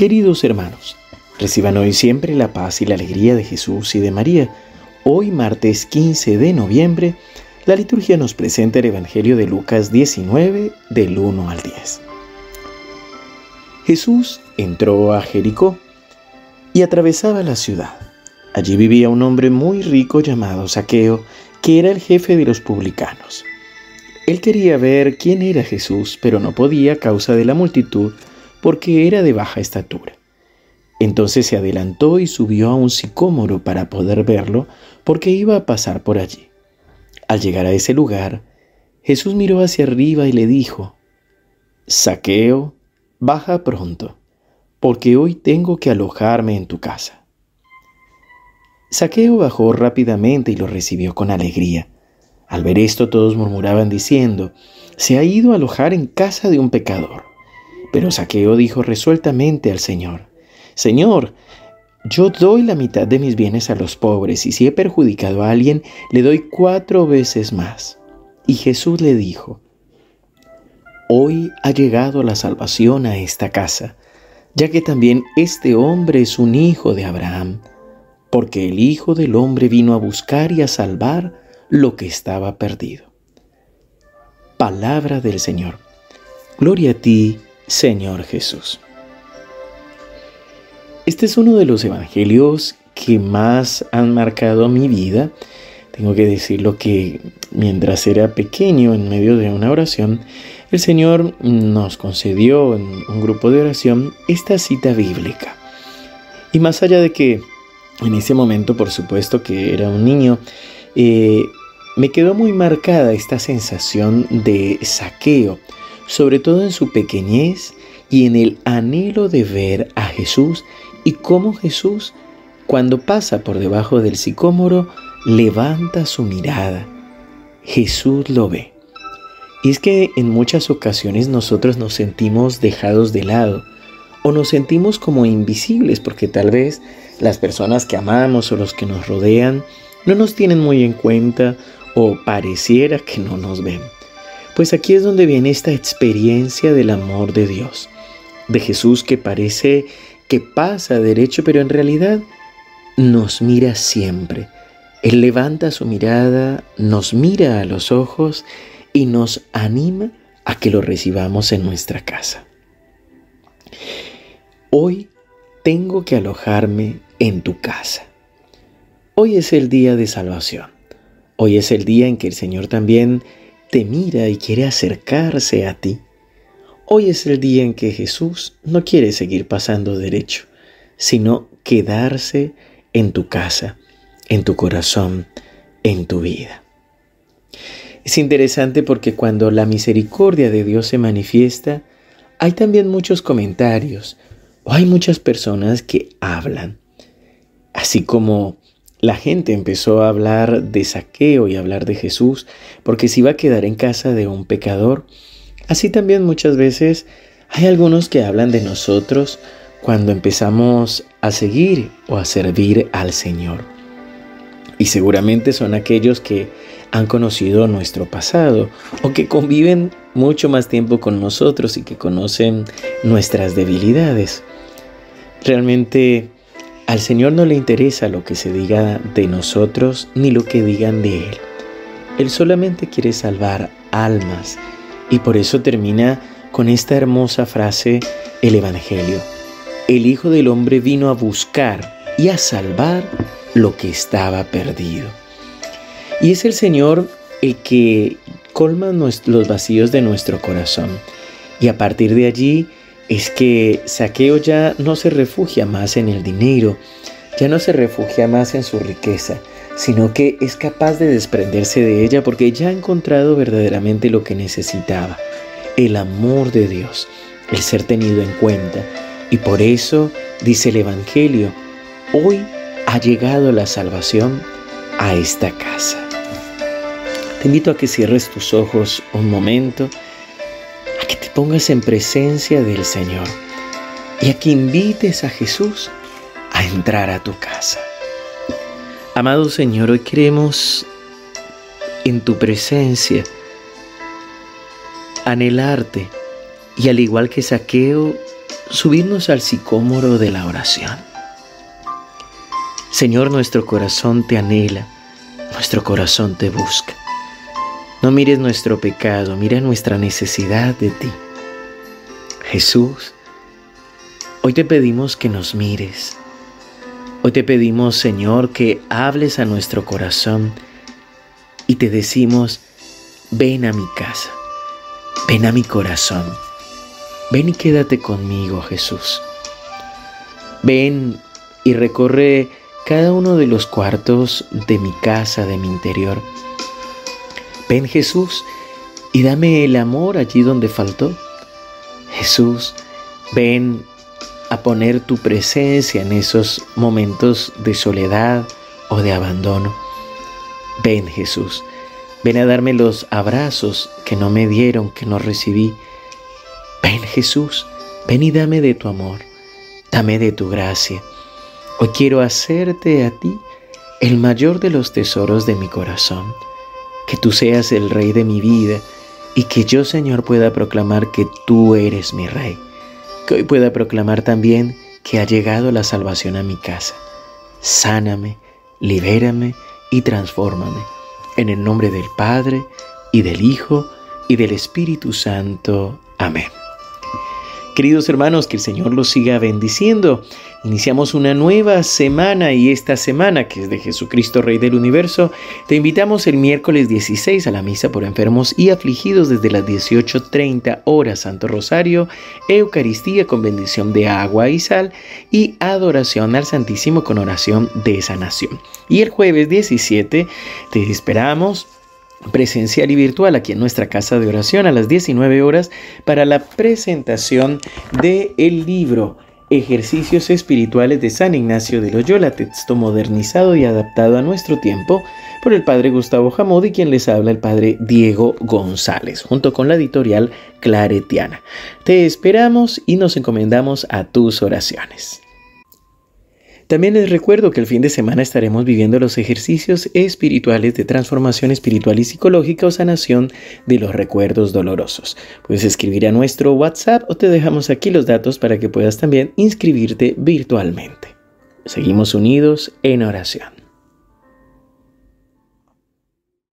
Queridos hermanos, reciban hoy siempre la paz y la alegría de Jesús y de María. Hoy, martes 15 de noviembre, la liturgia nos presenta el Evangelio de Lucas 19, del 1 al 10. Jesús entró a Jericó y atravesaba la ciudad. Allí vivía un hombre muy rico llamado Saqueo, que era el jefe de los publicanos. Él quería ver quién era Jesús, pero no podía a causa de la multitud, porque era de baja estatura. Entonces se adelantó y subió a un sicómoro para poder verlo, porque iba a pasar por allí. Al llegar a ese lugar, Jesús miró hacia arriba y le dijo, Saqueo, baja pronto, porque hoy tengo que alojarme en tu casa. Saqueo bajó rápidamente y lo recibió con alegría. Al ver esto todos murmuraban diciendo, se ha ido a alojar en casa de un pecador. Pero Saqueo dijo resueltamente al Señor, Señor, yo doy la mitad de mis bienes a los pobres y si he perjudicado a alguien, le doy cuatro veces más. Y Jesús le dijo, Hoy ha llegado la salvación a esta casa, ya que también este hombre es un hijo de Abraham, porque el Hijo del Hombre vino a buscar y a salvar lo que estaba perdido. Palabra del Señor. Gloria a ti, Señor Jesús. Este es uno de los evangelios que más han marcado mi vida. Tengo que decirlo que mientras era pequeño en medio de una oración, el Señor nos concedió en un grupo de oración esta cita bíblica. Y más allá de que en ese momento, por supuesto que era un niño, eh, me quedó muy marcada esta sensación de saqueo sobre todo en su pequeñez y en el anhelo de ver a Jesús y cómo Jesús, cuando pasa por debajo del sicómoro, levanta su mirada. Jesús lo ve. Y es que en muchas ocasiones nosotros nos sentimos dejados de lado o nos sentimos como invisibles porque tal vez las personas que amamos o los que nos rodean no nos tienen muy en cuenta o pareciera que no nos ven. Pues aquí es donde viene esta experiencia del amor de Dios, de Jesús que parece que pasa derecho, pero en realidad nos mira siempre. Él levanta su mirada, nos mira a los ojos y nos anima a que lo recibamos en nuestra casa. Hoy tengo que alojarme en tu casa. Hoy es el día de salvación. Hoy es el día en que el Señor también te mira y quiere acercarse a ti. Hoy es el día en que Jesús no quiere seguir pasando derecho, sino quedarse en tu casa, en tu corazón, en tu vida. Es interesante porque cuando la misericordia de Dios se manifiesta, hay también muchos comentarios o hay muchas personas que hablan. Así como la gente empezó a hablar de saqueo y hablar de Jesús porque se iba a quedar en casa de un pecador. Así también muchas veces hay algunos que hablan de nosotros cuando empezamos a seguir o a servir al Señor. Y seguramente son aquellos que han conocido nuestro pasado o que conviven mucho más tiempo con nosotros y que conocen nuestras debilidades. Realmente al Señor no le interesa lo que se diga de nosotros ni lo que digan de Él. Él solamente quiere salvar almas y por eso termina con esta hermosa frase el Evangelio. El Hijo del Hombre vino a buscar y a salvar lo que estaba perdido. Y es el Señor el que colma los vacíos de nuestro corazón. Y a partir de allí es que Saqueo ya no se refugia más en el dinero, ya no se refugia más en su riqueza, sino que es capaz de desprenderse de ella porque ya ha encontrado verdaderamente lo que necesitaba, el amor de Dios, el ser tenido en cuenta. Y por eso, dice el Evangelio, hoy ha llegado la salvación a esta casa. Te invito a que cierres tus ojos un momento pongas en presencia del Señor y a que invites a Jesús a entrar a tu casa. Amado Señor, hoy queremos en tu presencia anhelarte y al igual que Saqueo, subirnos al sicómoro de la oración. Señor, nuestro corazón te anhela, nuestro corazón te busca. No mires nuestro pecado, mira nuestra necesidad de ti. Jesús, hoy te pedimos que nos mires. Hoy te pedimos, Señor, que hables a nuestro corazón y te decimos, ven a mi casa, ven a mi corazón, ven y quédate conmigo, Jesús. Ven y recorre cada uno de los cuartos de mi casa, de mi interior Ven Jesús y dame el amor allí donde faltó. Jesús, ven a poner tu presencia en esos momentos de soledad o de abandono. Ven Jesús, ven a darme los abrazos que no me dieron, que no recibí. Ven Jesús, ven y dame de tu amor, dame de tu gracia. Hoy quiero hacerte a ti el mayor de los tesoros de mi corazón que tú seas el Rey de mi vida y que yo, Señor, pueda proclamar que tú eres mi Rey. Que hoy pueda proclamar también que ha llegado la salvación a mi casa. Sáname, libérame y transfórmame. En el nombre del Padre, y del Hijo, y del Espíritu Santo. Amén. Queridos hermanos, que el Señor los siga bendiciendo. Iniciamos una nueva semana y esta semana, que es de Jesucristo Rey del Universo, te invitamos el miércoles 16 a la misa por enfermos y afligidos desde las 18.30 horas Santo Rosario, Eucaristía con bendición de agua y sal y adoración al Santísimo con oración de sanación. Y el jueves 17 te esperamos presencial y virtual aquí en nuestra casa de oración a las 19 horas para la presentación del el libro Ejercicios Espirituales de San Ignacio de Loyola, texto modernizado y adaptado a nuestro tiempo por el padre Gustavo Jamod y quien les habla el padre Diego González, junto con la editorial Claretiana. Te esperamos y nos encomendamos a tus oraciones. También les recuerdo que el fin de semana estaremos viviendo los ejercicios espirituales de transformación espiritual y psicológica o sanación de los recuerdos dolorosos. Puedes escribir a nuestro WhatsApp o te dejamos aquí los datos para que puedas también inscribirte virtualmente. Seguimos unidos en oración.